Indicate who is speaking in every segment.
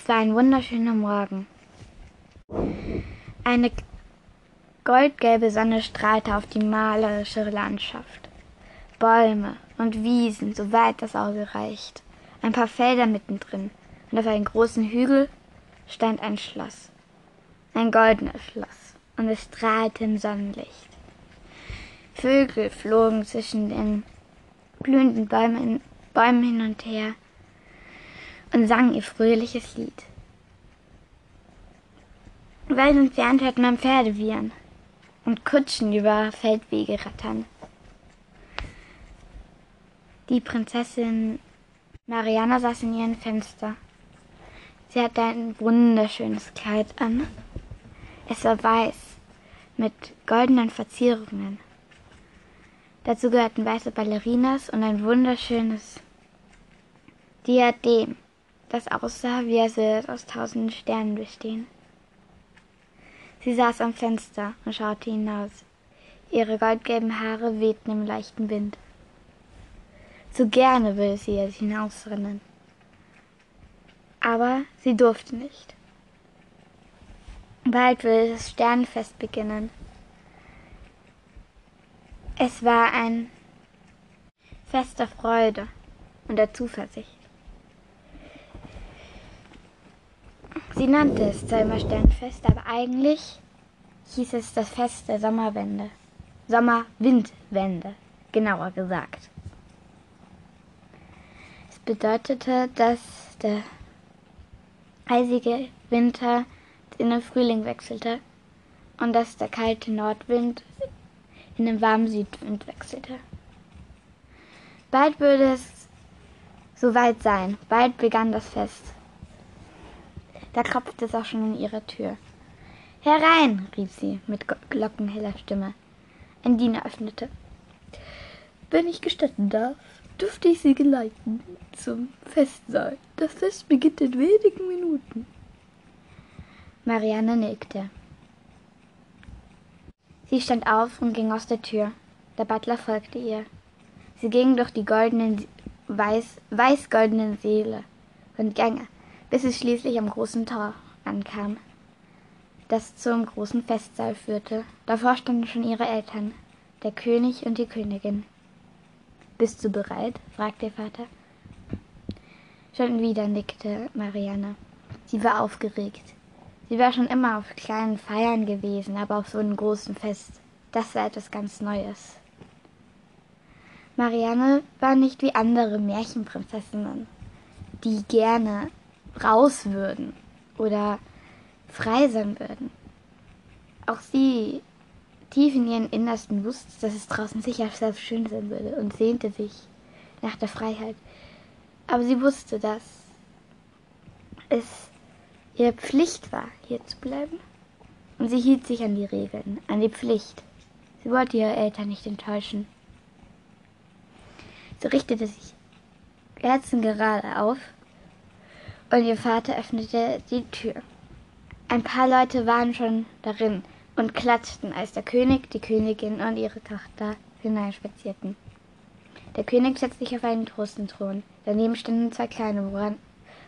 Speaker 1: Es war ein wunderschöner Morgen. Eine goldgelbe Sonne strahlte auf die malerische Landschaft. Bäume und Wiesen, soweit das Auge reicht. Ein paar Felder mittendrin. Und auf einem großen Hügel stand ein Schloss. Ein goldenes Schloss. Und es strahlte im Sonnenlicht. Vögel flogen zwischen den blühenden Bäumen, Bäumen hin und her und sangen ihr fröhliches Lied. Weit entfernt hört man Pferde wiehern und Kutschen über Feldwege rattern. Die Prinzessin Mariana saß in ihrem Fenster. Sie hatte ein wunderschönes Kleid an. Es war weiß mit goldenen Verzierungen. Dazu gehörten weiße Ballerinas und ein wunderschönes Diadem, das aussah, wie würde es aus tausenden Sternen bestehen. Sie saß am Fenster und schaute hinaus. Ihre goldgelben Haare wehten im leichten Wind. Zu gerne würde sie jetzt hinausrennen. Aber sie durfte nicht. Bald würde das Sternenfest beginnen. Es war ein Fest der Freude und der Zuversicht. Sie nannte es zwar Sternfest, aber eigentlich hieß es das Fest der Sommerwende. Sommerwindwende, genauer gesagt. Es bedeutete, dass der eisige Winter in den Frühling wechselte und dass der kalte Nordwind in den warmen Südwind wechselte. Bald würde es soweit sein, bald begann das Fest. Da klopfte es auch schon in ihrer Tür. Herein, rief sie mit glockenheller Stimme. Ein Diener öffnete. Wenn ich gestatten darf, dürfte ich Sie geleiten zum Festsaal. Das Fest beginnt in wenigen Minuten. Marianne nickte. Sie stand auf und ging aus der Tür. Der Butler folgte ihr. Sie ging durch die goldenen, weiß, weißgoldenen Säle und Gänge, bis sie schließlich am großen Tor ankam, das zum großen Festsaal führte. Davor standen schon ihre Eltern, der König und die Königin. Bist du bereit? fragte ihr Vater. Schon wieder nickte Marianne. Sie war aufgeregt. Sie war schon immer auf kleinen Feiern gewesen, aber auf so einem großen Fest. Das war etwas ganz Neues. Marianne war nicht wie andere Märchenprinzessinnen, die gerne raus würden oder frei sein würden. Auch sie, tief in ihren Innersten, wusste, dass es draußen sicher sehr schön sein würde und sehnte sich nach der Freiheit. Aber sie wusste, dass es ihre Pflicht war, hier zu bleiben. Und sie hielt sich an die Regeln, an die Pflicht. Sie wollte ihre Eltern nicht enttäuschen. Sie richtete sich kerzengerade auf und ihr Vater öffnete die Tür. Ein paar Leute waren schon darin und klatschten, als der König, die Königin und ihre Tochter hineinspazierten. Der König setzte sich auf einen großen Thron. Daneben standen zwei kleine, woran,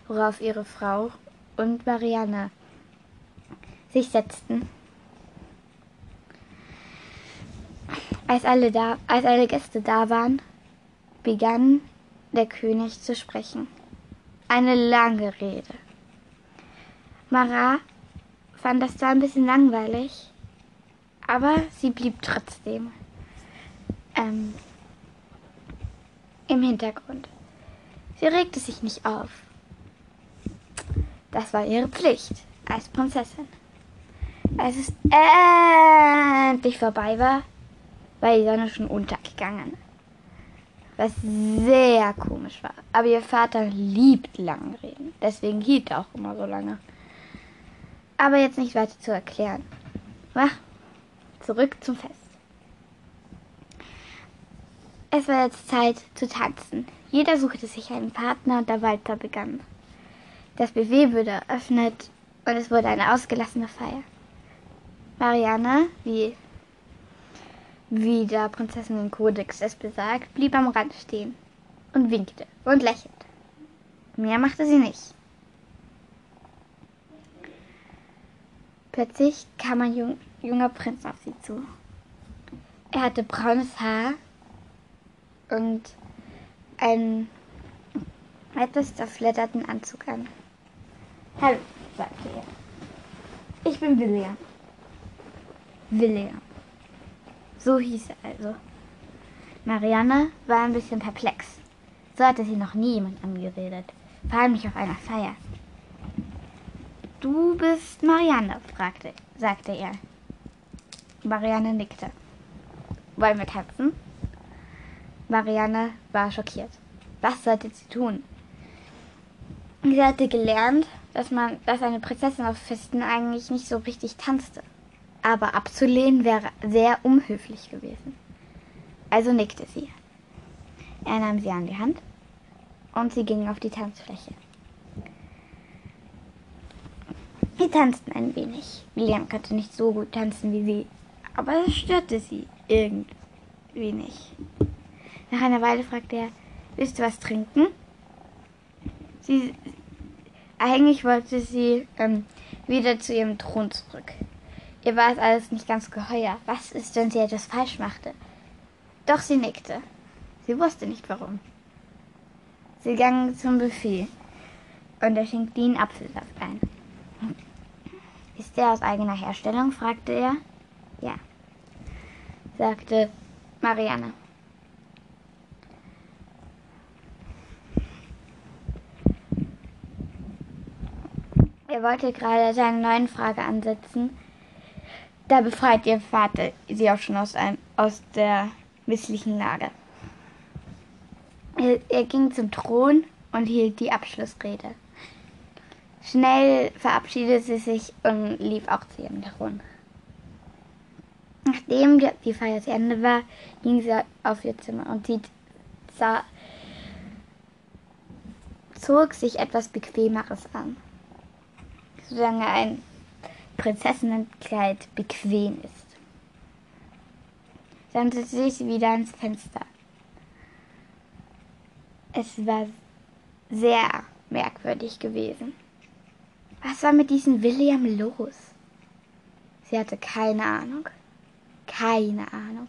Speaker 1: worauf ihre Frau und Marianne sich setzten. Als alle, da, als alle Gäste da waren, begann der König zu sprechen. Eine lange Rede. Mara fand das zwar ein bisschen langweilig, aber sie blieb trotzdem ähm, im Hintergrund. Sie regte sich nicht auf. Das war ihre Pflicht als Prinzessin. Als es endlich vorbei war, war die Sonne schon untergegangen. Was sehr komisch war. Aber ihr Vater liebt lange Reden. Deswegen hielt er auch immer so lange. Aber jetzt nicht weiter zu erklären. Ach, zurück zum Fest. Es war jetzt Zeit zu tanzen. Jeder suchte sich einen Partner und der Walter begann. Das Buffet wurde eröffnet und es wurde eine ausgelassene Feier. Marianne, wie, wie der Prinzessinnenkodex es besagt, blieb am Rand stehen und winkte und lächelte. Mehr machte sie nicht. Plötzlich kam ein jung, junger Prinz auf sie zu. Er hatte braunes Haar und einen etwas zerfledderten Anzug an. Hallo, sagte er. Ich bin William. William. So hieß er also. Marianne war ein bisschen perplex. So hatte sie noch nie jemand angeredet, vor allem nicht auf einer Feier. Du bist Marianne, fragte, sagte er. Marianne nickte. Wollen wir tanzen? Marianne war schockiert. Was sollte sie tun? Sie hatte gelernt, dass man, dass eine Prinzessin auf Festen eigentlich nicht so richtig tanzte. Aber abzulehnen wäre sehr unhöflich gewesen. Also nickte sie. Er nahm sie an die Hand und sie gingen auf die Tanzfläche. Sie tanzten ein wenig. William konnte nicht so gut tanzen wie sie, aber das störte sie irgendwie nicht. Nach einer Weile fragte er, willst du was trinken? Sie, eigentlich wollte sie ähm, wieder zu ihrem Thron zurück. Ihr war es alles nicht ganz geheuer. Was ist, wenn sie etwas falsch machte? Doch sie nickte. Sie wusste nicht warum. Sie ging zum Buffet und er schenkte ihnen Apfelsaft ein. Ist der aus eigener Herstellung? fragte er. Ja, sagte Marianne. Er wollte gerade seine neuen Frage ansetzen. Da befreit ihr Vater sie auch schon aus, einem, aus der misslichen Lage. Er, er ging zum Thron und hielt die Abschlussrede. Schnell verabschiedete sie sich und lief auch zu ihrem Thron. Nachdem die Feier zu Ende war, ging sie auf ihr Zimmer und sie sah, zog sich etwas Bequemeres an solange ein Prinzessinnenkleid bequem ist. Dann setzte ich wieder ans Fenster. Es war sehr merkwürdig gewesen. Was war mit diesem William los? Sie hatte keine Ahnung. Keine Ahnung.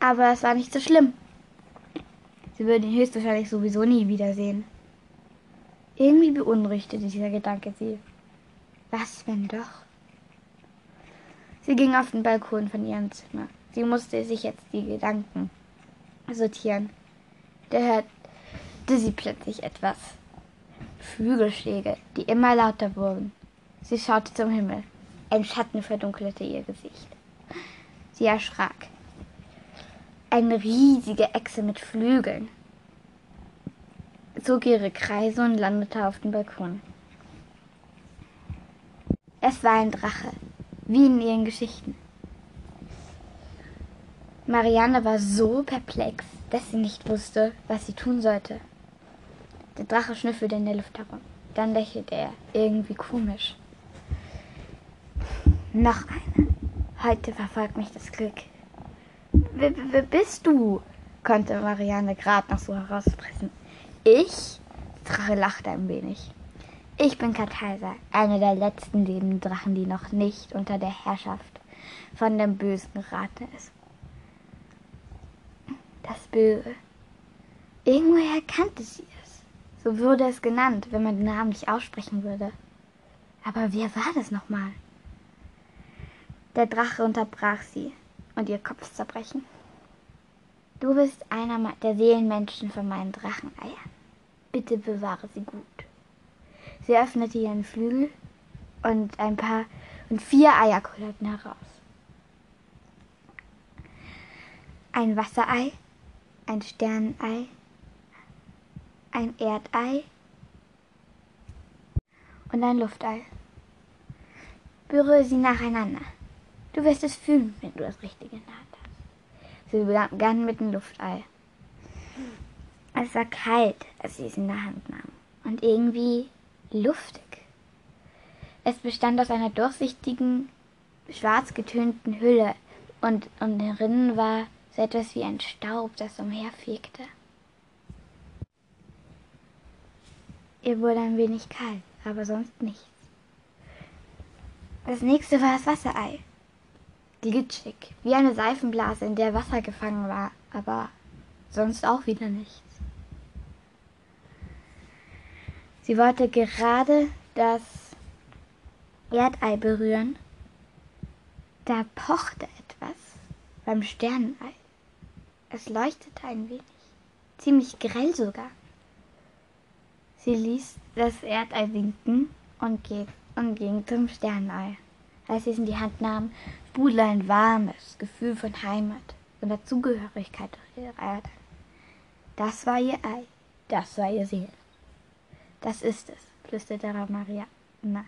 Speaker 1: Aber es war nicht so schlimm. Sie würde ihn höchstwahrscheinlich sowieso nie wiedersehen. Irgendwie beunruhigte dieser Gedanke sie. Was, wenn doch? Sie ging auf den Balkon von ihrem Zimmer. Sie musste sich jetzt die Gedanken sortieren. Da hörte sie plötzlich etwas. Flügelschläge, die immer lauter wurden. Sie schaute zum Himmel. Ein Schatten verdunkelte ihr Gesicht. Sie erschrak. Eine riesige Echse mit Flügeln zog ihre Kreise und landete auf dem Balkon. Es war ein Drache, wie in ihren Geschichten. Marianne war so perplex, dass sie nicht wusste, was sie tun sollte. Der Drache schnüffelte in der Luft herum. Dann lächelte er, irgendwie komisch. Noch eine. Heute verfolgt mich das Glück. Wer, wer bist du? konnte Marianne gerade noch so herauspressen. Ich? Drache lachte ein wenig. Ich bin Karteiser, einer der letzten lebenden Drachen, die noch nicht unter der Herrschaft von dem Bösen geraten ist. Das Böse. Irgendwoher kannte sie es. So wurde es genannt, wenn man den Namen nicht aussprechen würde. Aber wer war das nochmal? Der Drache unterbrach sie und ihr Kopf zerbrechen. Du bist einer der Seelenmenschen von meinen Dracheneiern. Bitte bewahre sie gut. Sie öffnete ihren Flügel und ein paar und vier Eier kullerten heraus. Ein Wasserei, ein Sternenei, ein Erdei und ein Luftei. Berühre sie nacheinander. Du wirst es fühlen, wenn du das Richtige in der Hand hast. Sie begann mit dem Luftei. Es war kalt, als sie es in der Hand nahm. Und irgendwie luftig. Es bestand aus einer durchsichtigen, schwarz getönten Hülle und, und drinnen war so etwas wie ein Staub, das umherfegte. Ihr wurde ein wenig kalt, aber sonst nichts. Das nächste war das Wasserei. Glitschig, wie eine Seifenblase, in der Wasser gefangen war, aber sonst auch wieder nichts. Sie wollte gerade das Erdei berühren. Da pochte etwas beim Sternenei. Es leuchtete ein wenig, ziemlich grell sogar. Sie ließ das Erdei winken und, geht, und ging zum Sternenei. Als sie es in die Hand nahm, sprudelte ein warmes Gefühl von Heimat und Dazugehörigkeit durch ihre Erde. Das war ihr Ei, das war ihr Seele. Das ist es, flüsterte Maria. Na.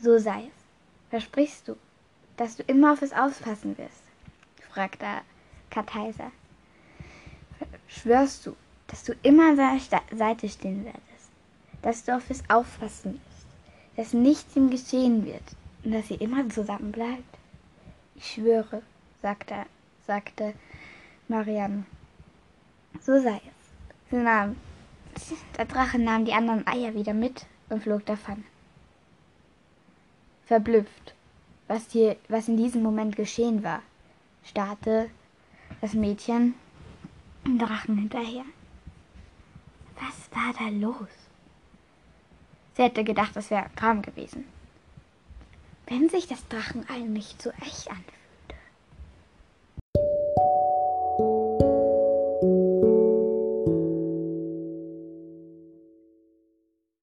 Speaker 1: So sei es. Versprichst du, dass du immer auf es aufpassen wirst? fragte Kartheiser. Schwörst du, dass du immer an seiner Seite stehen werdest, dass du auf es aufpassen wirst, dass nichts ihm geschehen wird und dass ihr immer zusammen bleibt? Ich schwöre, sagte, sagte Marianne. So sei es. Sie nahm, der Drache nahm die anderen Eier wieder mit und flog davon. Verblüfft, was, hier, was in diesem Moment geschehen war, starrte das Mädchen dem Drachen hinterher. Was war da los? Sie hätte gedacht, es wäre ein Traum gewesen. Wenn sich das Drachenei nicht so echt anfühlt.